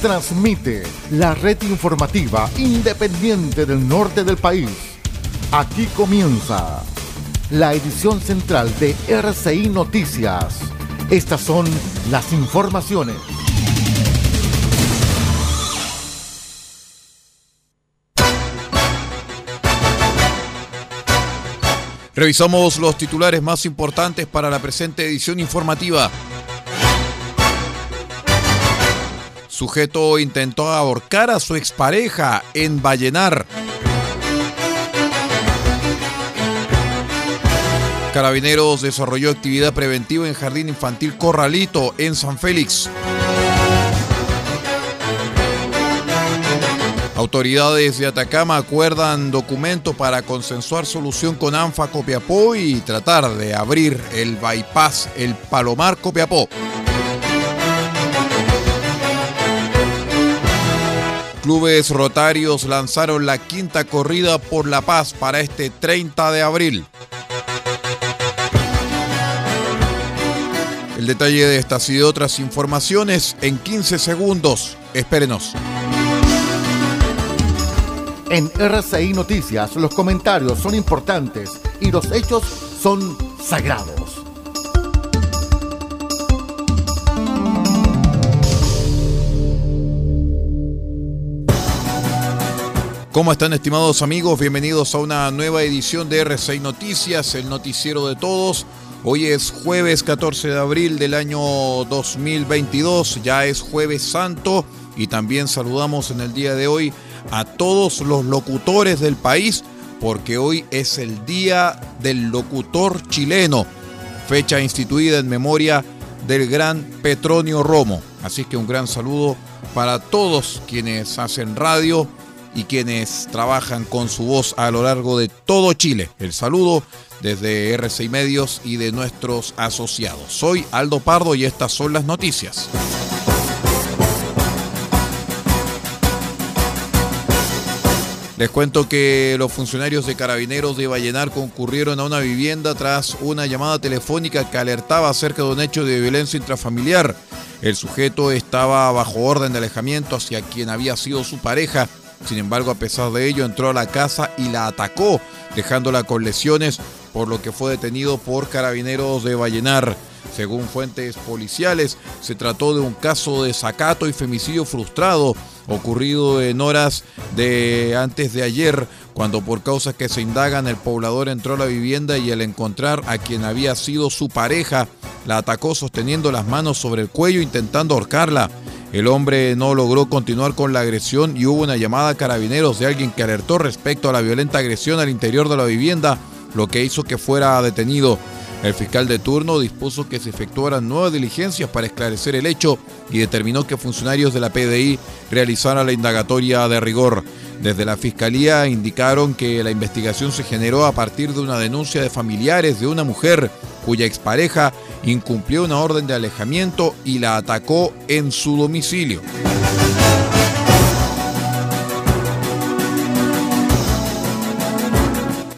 transmite la red informativa independiente del norte del país. Aquí comienza la edición central de RCI Noticias. Estas son las informaciones. Revisamos los titulares más importantes para la presente edición informativa. Sujeto intentó ahorcar a su expareja en Vallenar. Carabineros desarrolló actividad preventiva en Jardín Infantil Corralito en San Félix. Autoridades de Atacama acuerdan documento para consensuar solución con ANFA Copiapó y tratar de abrir el bypass El Palomar Copiapó. Clubes Rotarios lanzaron la quinta corrida por la paz para este 30 de abril. El detalle de estas y de otras informaciones en 15 segundos. Espérenos. En RCI Noticias los comentarios son importantes y los hechos son sagrados. ¿Cómo están estimados amigos? Bienvenidos a una nueva edición de R6 Noticias, el noticiero de todos. Hoy es jueves 14 de abril del año 2022, ya es jueves santo y también saludamos en el día de hoy a todos los locutores del país porque hoy es el Día del Locutor Chileno, fecha instituida en memoria del gran Petronio Romo. Así que un gran saludo para todos quienes hacen radio y quienes trabajan con su voz a lo largo de todo Chile. El saludo desde RCI Medios y de nuestros asociados. Soy Aldo Pardo y estas son las noticias. Les cuento que los funcionarios de carabineros de Vallenar concurrieron a una vivienda tras una llamada telefónica que alertaba acerca de un hecho de violencia intrafamiliar. El sujeto estaba bajo orden de alejamiento hacia quien había sido su pareja sin embargo, a pesar de ello, entró a la casa y la atacó, dejándola con lesiones, por lo que fue detenido por carabineros de Vallenar. Según fuentes policiales, se trató de un caso de sacato y femicidio frustrado ocurrido en horas de antes de ayer, cuando por causas que se indagan el poblador entró a la vivienda y al encontrar a quien había sido su pareja, la atacó sosteniendo las manos sobre el cuello intentando ahorcarla. El hombre no logró continuar con la agresión y hubo una llamada a carabineros de alguien que alertó respecto a la violenta agresión al interior de la vivienda, lo que hizo que fuera detenido. El fiscal de turno dispuso que se efectuaran nuevas diligencias para esclarecer el hecho y determinó que funcionarios de la PDI realizaran la indagatoria de rigor. Desde la Fiscalía indicaron que la investigación se generó a partir de una denuncia de familiares de una mujer cuya expareja incumplió una orden de alejamiento y la atacó en su domicilio.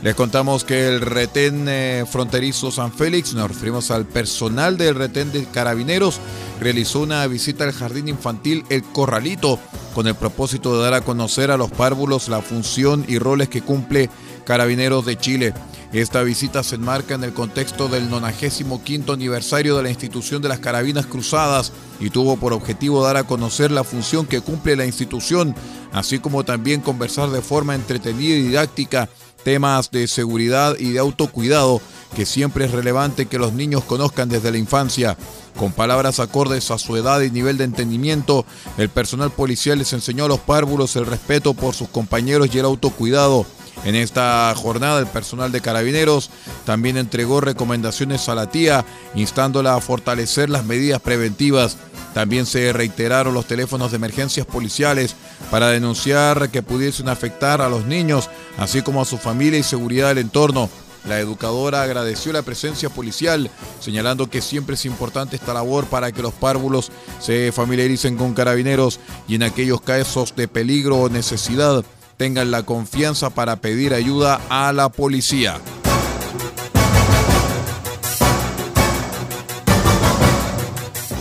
Les contamos que el retén eh, fronterizo San Félix, nos referimos al personal del retén de carabineros, realizó una visita al jardín infantil El Corralito con el propósito de dar a conocer a los párvulos la función y roles que cumple Carabineros de Chile. Esta visita se enmarca en el contexto del 95 aniversario de la institución de las Carabinas Cruzadas y tuvo por objetivo dar a conocer la función que cumple la institución, así como también conversar de forma entretenida y didáctica temas de seguridad y de autocuidado que siempre es relevante que los niños conozcan desde la infancia. Con palabras acordes a su edad y nivel de entendimiento, el personal policial les enseñó a los párvulos el respeto por sus compañeros y el autocuidado. En esta jornada el personal de carabineros también entregó recomendaciones a la tía, instándola a fortalecer las medidas preventivas. También se reiteraron los teléfonos de emergencias policiales para denunciar que pudiesen afectar a los niños, así como a su familia y seguridad del entorno. La educadora agradeció la presencia policial, señalando que siempre es importante esta labor para que los párvulos se familiaricen con carabineros y en aquellos casos de peligro o necesidad tengan la confianza para pedir ayuda a la policía.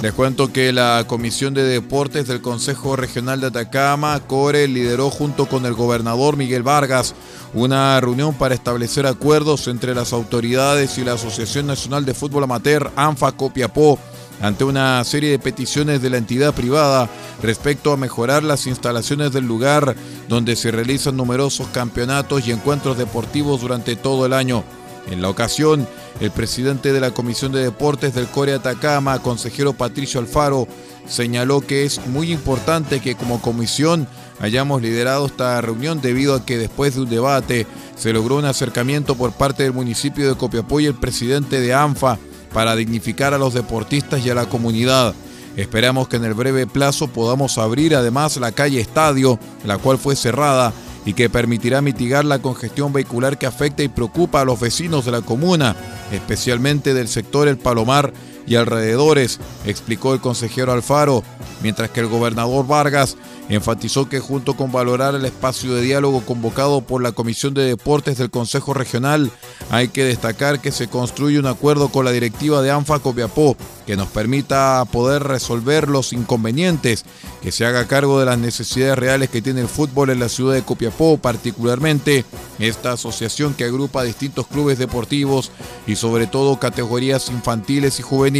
Les cuento que la Comisión de Deportes del Consejo Regional de Atacama, CORE, lideró junto con el gobernador Miguel Vargas una reunión para establecer acuerdos entre las autoridades y la Asociación Nacional de Fútbol Amateur, ANFA Copiapó, ante una serie de peticiones de la entidad privada respecto a mejorar las instalaciones del lugar donde se realizan numerosos campeonatos y encuentros deportivos durante todo el año. En la ocasión, el presidente de la Comisión de Deportes del Core Atacama, consejero Patricio Alfaro, señaló que es muy importante que como comisión hayamos liderado esta reunión debido a que después de un debate se logró un acercamiento por parte del municipio de Copiapó y el presidente de ANFA para dignificar a los deportistas y a la comunidad. Esperamos que en el breve plazo podamos abrir además la calle Estadio, la cual fue cerrada y que permitirá mitigar la congestión vehicular que afecta y preocupa a los vecinos de la comuna, especialmente del sector El Palomar y alrededores, explicó el consejero Alfaro, mientras que el gobernador Vargas enfatizó que junto con valorar el espacio de diálogo convocado por la Comisión de Deportes del Consejo Regional, hay que destacar que se construye un acuerdo con la directiva de ANFA Copiapó que nos permita poder resolver los inconvenientes, que se haga cargo de las necesidades reales que tiene el fútbol en la ciudad de Copiapó, particularmente esta asociación que agrupa distintos clubes deportivos y sobre todo categorías infantiles y juveniles.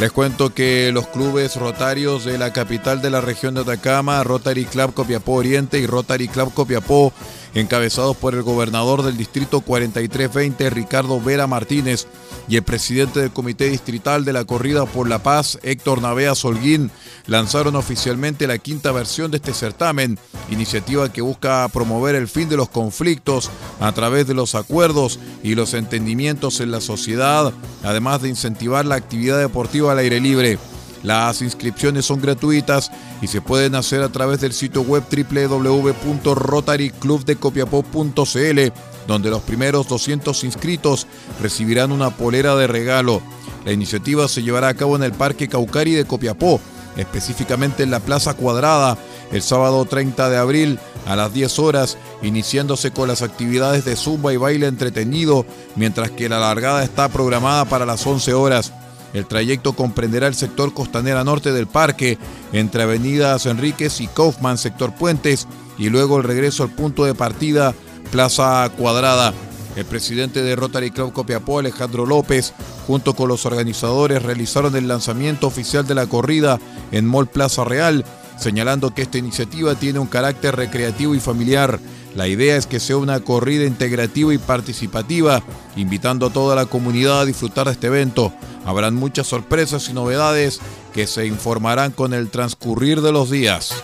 Les cuento que los clubes rotarios de la capital de la región de Atacama, Rotary Club Copiapó Oriente y Rotary Club Copiapó, encabezados por el gobernador del distrito 4320, Ricardo Vera Martínez, y el presidente del Comité Distrital de la Corrida por la Paz, Héctor Navea Solguín, lanzaron oficialmente la quinta versión de este certamen, iniciativa que busca promover el fin de los conflictos a través de los acuerdos y los entendimientos en la sociedad, además de incentivar la actividad deportiva al aire libre. Las inscripciones son gratuitas y se pueden hacer a través del sitio web www.rotaryclubdecopiapó.cl, donde los primeros 200 inscritos recibirán una polera de regalo. La iniciativa se llevará a cabo en el Parque Caucari de Copiapó, específicamente en la Plaza Cuadrada, el sábado 30 de abril a las 10 horas, iniciándose con las actividades de zumba y baile entretenido, mientras que la largada está programada para las 11 horas. El trayecto comprenderá el sector costanera norte del parque, entre avenidas Enríquez y Kaufman, sector Puentes, y luego el regreso al punto de partida, Plaza Cuadrada. El presidente de Rotary Club Copiapó, Alejandro López, junto con los organizadores, realizaron el lanzamiento oficial de la corrida en Mall Plaza Real, señalando que esta iniciativa tiene un carácter recreativo y familiar. La idea es que sea una corrida integrativa y participativa, invitando a toda la comunidad a disfrutar de este evento. Habrán muchas sorpresas y novedades que se informarán con el transcurrir de los días.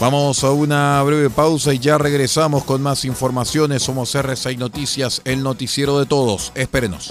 Vamos a una breve pausa y ya regresamos con más informaciones. Somos R6 Noticias, el noticiero de todos. Espérenos.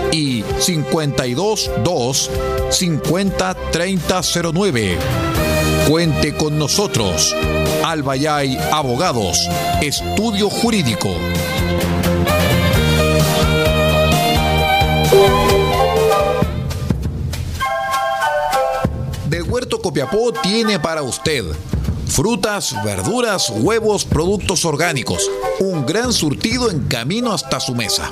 y 522 50 3009. Cuente con nosotros. Albayay Abogados, Estudio Jurídico. Del Huerto Copiapó tiene para usted frutas, verduras, huevos, productos orgánicos. Un gran surtido en camino hasta su mesa.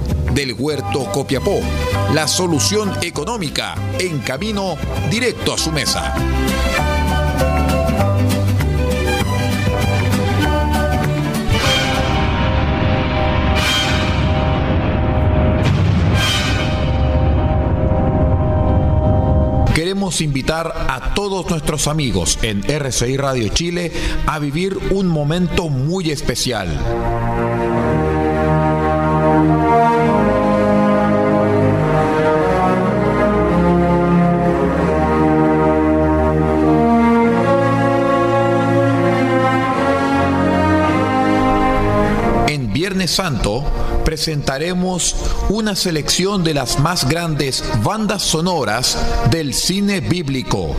del Huerto Copiapó, la solución económica en camino directo a su mesa. Queremos invitar a todos nuestros amigos en RCI Radio Chile a vivir un momento muy especial. Santo presentaremos una selección de las más grandes bandas sonoras del cine bíblico.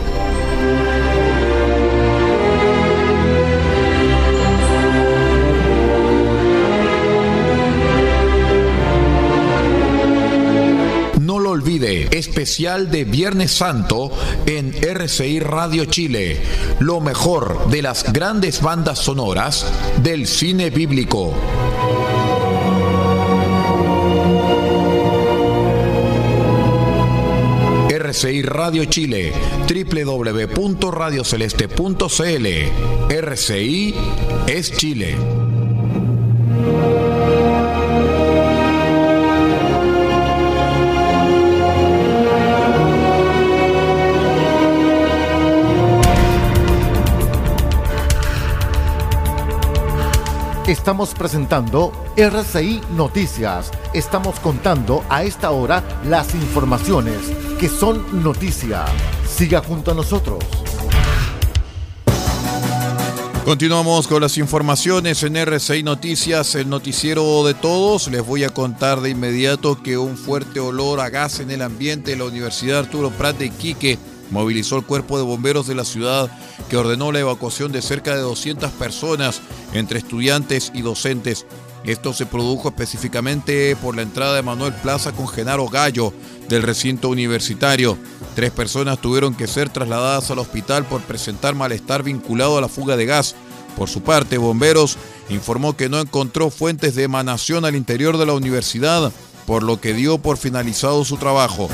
Especial de Viernes Santo en RCI Radio Chile, lo mejor de las grandes bandas sonoras del cine bíblico. RCI Radio Chile, www.radioceleste.cl. RCI es Chile. Estamos presentando RCI Noticias. Estamos contando a esta hora las informaciones que son noticia. Siga junto a nosotros. Continuamos con las informaciones en RCI Noticias, el noticiero de todos. Les voy a contar de inmediato que un fuerte olor a gas en el ambiente de la Universidad Arturo Prat de Iquique movilizó el cuerpo de bomberos de la ciudad que ordenó la evacuación de cerca de 200 personas entre estudiantes y docentes. Esto se produjo específicamente por la entrada de Manuel Plaza con Genaro Gallo del recinto universitario. Tres personas tuvieron que ser trasladadas al hospital por presentar malestar vinculado a la fuga de gas. Por su parte, Bomberos informó que no encontró fuentes de emanación al interior de la universidad, por lo que dio por finalizado su trabajo.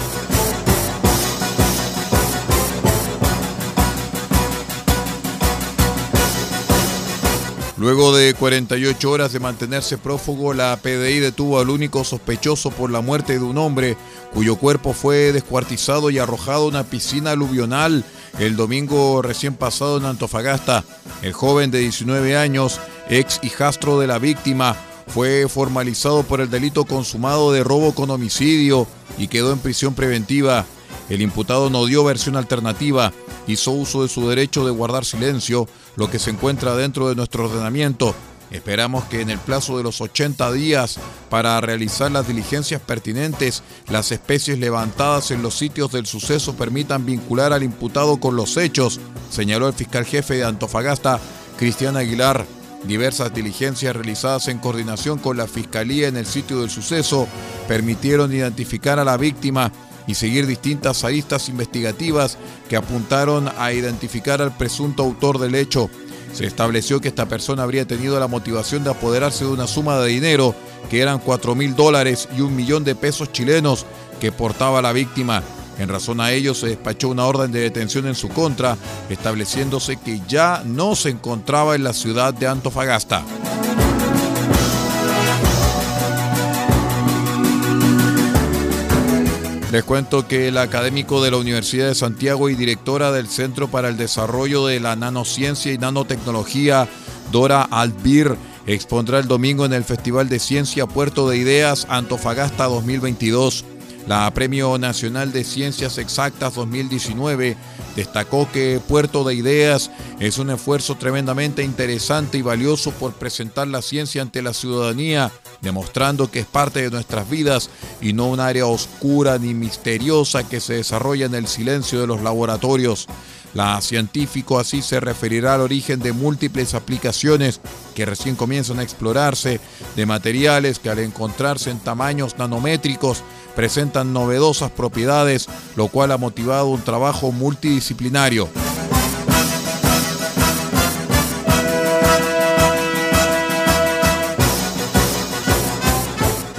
Luego de 48 horas de mantenerse prófugo, la PDI detuvo al único sospechoso por la muerte de un hombre cuyo cuerpo fue descuartizado y arrojado a una piscina aluvional el domingo recién pasado en Antofagasta. El joven de 19 años, ex hijastro de la víctima, fue formalizado por el delito consumado de robo con homicidio y quedó en prisión preventiva. El imputado no dio versión alternativa, hizo uso de su derecho de guardar silencio, lo que se encuentra dentro de nuestro ordenamiento. Esperamos que en el plazo de los 80 días para realizar las diligencias pertinentes, las especies levantadas en los sitios del suceso permitan vincular al imputado con los hechos, señaló el fiscal jefe de Antofagasta, Cristian Aguilar. Diversas diligencias realizadas en coordinación con la Fiscalía en el sitio del suceso permitieron identificar a la víctima y seguir distintas aristas investigativas que apuntaron a identificar al presunto autor del hecho. Se estableció que esta persona habría tenido la motivación de apoderarse de una suma de dinero que eran 4 mil dólares y un millón de pesos chilenos que portaba la víctima. En razón a ello se despachó una orden de detención en su contra, estableciéndose que ya no se encontraba en la ciudad de Antofagasta. Les cuento que el académico de la Universidad de Santiago y directora del Centro para el Desarrollo de la Nanociencia y Nanotecnología, Dora Albir, expondrá el domingo en el Festival de Ciencia Puerto de Ideas Antofagasta 2022. La Premio Nacional de Ciencias Exactas 2019 destacó que Puerto de Ideas es un esfuerzo tremendamente interesante y valioso por presentar la ciencia ante la ciudadanía, demostrando que es parte de nuestras vidas y no un área oscura ni misteriosa que se desarrolla en el silencio de los laboratorios. La científico así se referirá al origen de múltiples aplicaciones que recién comienzan a explorarse, de materiales que al encontrarse en tamaños nanométricos presentan novedosas propiedades, lo cual ha motivado un trabajo multidisciplinario.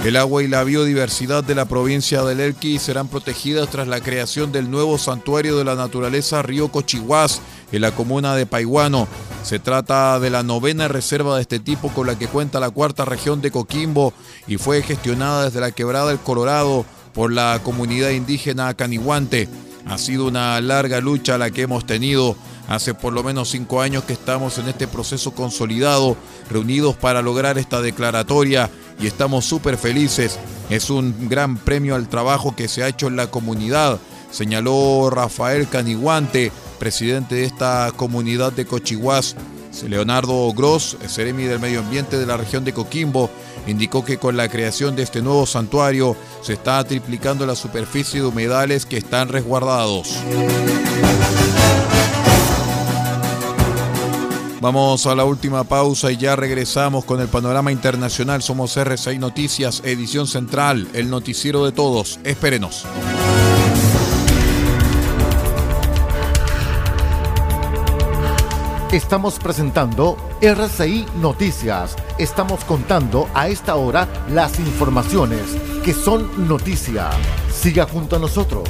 El agua y la biodiversidad de la provincia del Elqui serán protegidas tras la creación del nuevo santuario de la naturaleza Río Cochihuás en la comuna de Paiguano. Se trata de la novena reserva de este tipo con la que cuenta la cuarta región de Coquimbo y fue gestionada desde la quebrada del Colorado por la comunidad indígena Canihuante. Ha sido una larga lucha la que hemos tenido. Hace por lo menos cinco años que estamos en este proceso consolidado, reunidos para lograr esta declaratoria y estamos súper felices. Es un gran premio al trabajo que se ha hecho en la comunidad, señaló Rafael Caniguante, presidente de esta comunidad de Cochihuás. Leonardo Gross, Seremi del Medio Ambiente de la región de Coquimbo, indicó que con la creación de este nuevo santuario se está triplicando la superficie de humedales que están resguardados. Vamos a la última pausa y ya regresamos con el panorama internacional. Somos R6 Noticias, edición central, el noticiero de todos. Espérenos. Estamos presentando RCI Noticias. Estamos contando a esta hora las informaciones que son noticia. Siga junto a nosotros.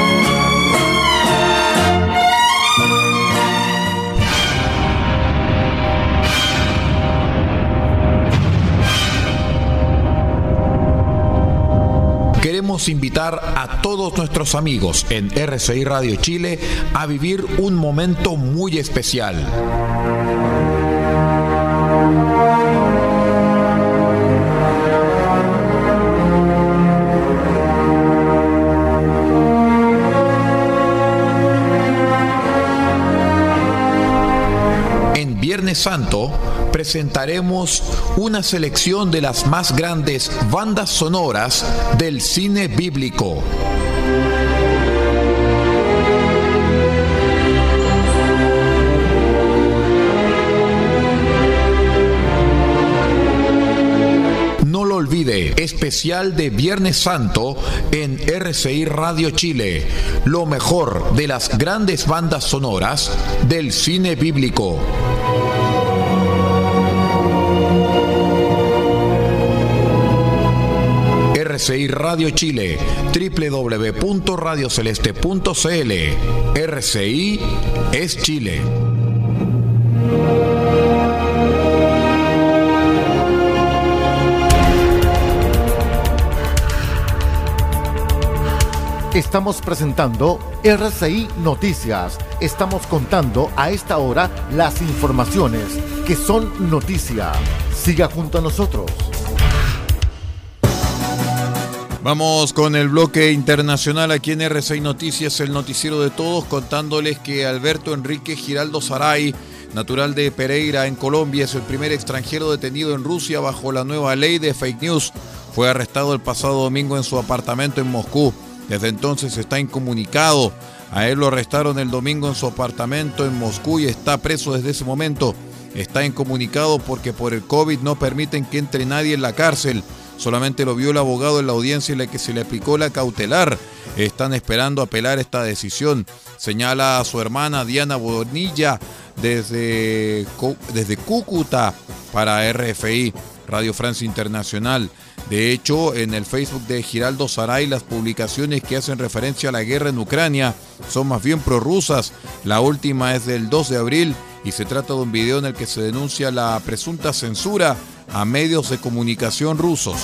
Invitar a todos nuestros amigos en RCI Radio Chile a vivir un momento muy especial. Santo presentaremos una selección de las más grandes bandas sonoras del cine bíblico. No lo olvide, especial de Viernes Santo en RCI Radio Chile, lo mejor de las grandes bandas sonoras del cine bíblico. RCI Radio Chile, www.radioceleste.cl. RCI es Chile. Estamos presentando RCI Noticias. Estamos contando a esta hora las informaciones que son noticia. Siga junto a nosotros. Vamos con el bloque internacional aquí en RCI Noticias, el noticiero de todos, contándoles que Alberto Enrique Giraldo Saray, natural de Pereira en Colombia, es el primer extranjero detenido en Rusia bajo la nueva ley de fake news. Fue arrestado el pasado domingo en su apartamento en Moscú. Desde entonces está incomunicado. A él lo arrestaron el domingo en su apartamento en Moscú y está preso desde ese momento. Está incomunicado porque por el COVID no permiten que entre nadie en la cárcel. Solamente lo vio el abogado en la audiencia en la que se le aplicó la cautelar. Están esperando apelar esta decisión. Señala a su hermana Diana Bonilla desde, desde Cúcuta para RFI, Radio Francia Internacional. De hecho, en el Facebook de Giraldo Saray, las publicaciones que hacen referencia a la guerra en Ucrania son más bien prorrusas. La última es del 2 de abril y se trata de un video en el que se denuncia la presunta censura a medios de comunicación rusos.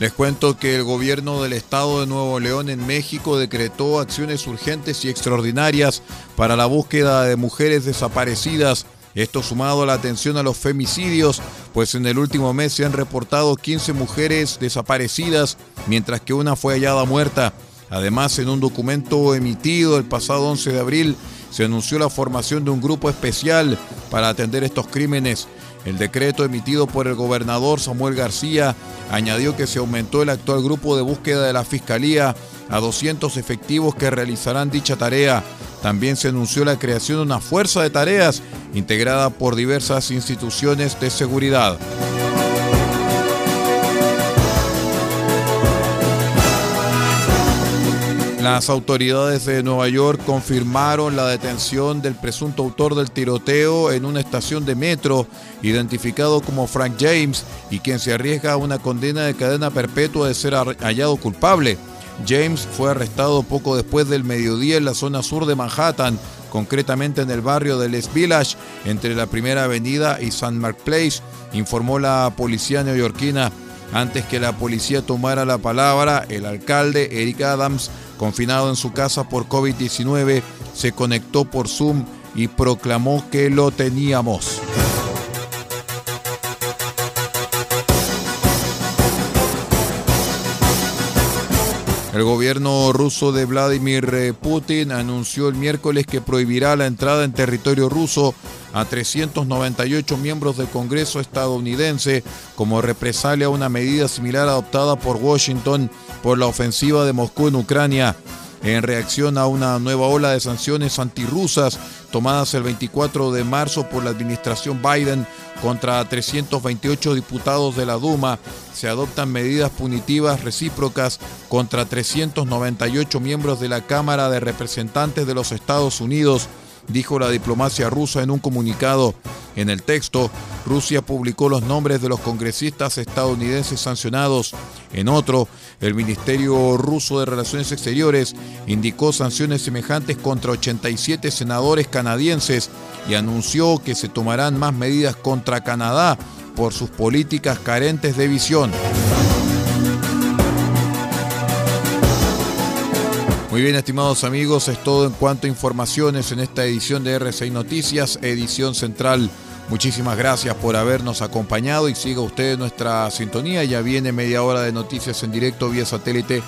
Les cuento que el gobierno del estado de Nuevo León en México decretó acciones urgentes y extraordinarias para la búsqueda de mujeres desaparecidas. Esto sumado a la atención a los femicidios, pues en el último mes se han reportado 15 mujeres desaparecidas, mientras que una fue hallada muerta. Además, en un documento emitido el pasado 11 de abril, se anunció la formación de un grupo especial para atender estos crímenes. El decreto emitido por el gobernador Samuel García añadió que se aumentó el actual grupo de búsqueda de la Fiscalía a 200 efectivos que realizarán dicha tarea. También se anunció la creación de una fuerza de tareas integrada por diversas instituciones de seguridad. Las autoridades de Nueva York confirmaron la detención del presunto autor del tiroteo en una estación de metro, identificado como Frank James, y quien se arriesga a una condena de cadena perpetua de ser hallado culpable. James fue arrestado poco después del mediodía en la zona sur de Manhattan, concretamente en el barrio de Les Village, entre la Primera Avenida y St. Mark Place, informó la policía neoyorquina. Antes que la policía tomara la palabra, el alcalde Eric Adams confinado en su casa por COVID-19, se conectó por Zoom y proclamó que lo teníamos. El gobierno ruso de Vladimir Putin anunció el miércoles que prohibirá la entrada en territorio ruso a 398 miembros del Congreso estadounidense como represalia a una medida similar adoptada por Washington por la ofensiva de Moscú en Ucrania en reacción a una nueva ola de sanciones antirrusas tomadas el 24 de marzo por la administración Biden contra 328 diputados de la Duma, se adoptan medidas punitivas recíprocas contra 398 miembros de la Cámara de Representantes de los Estados Unidos dijo la diplomacia rusa en un comunicado. En el texto, Rusia publicó los nombres de los congresistas estadounidenses sancionados. En otro, el Ministerio ruso de Relaciones Exteriores indicó sanciones semejantes contra 87 senadores canadienses y anunció que se tomarán más medidas contra Canadá por sus políticas carentes de visión. Muy bien, estimados amigos, es todo en cuanto a informaciones en esta edición de R6 Noticias, edición central. Muchísimas gracias por habernos acompañado y siga usted nuestra sintonía. Ya viene media hora de noticias en directo vía satélite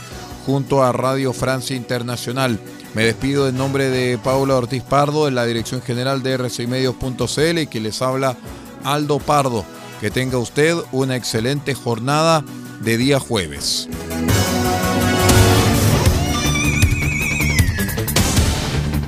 junto a Radio Francia Internacional. Me despido en nombre de Paula Ortiz Pardo, en la dirección general de r6medios.cl y que les habla Aldo Pardo. Que tenga usted una excelente jornada de día jueves.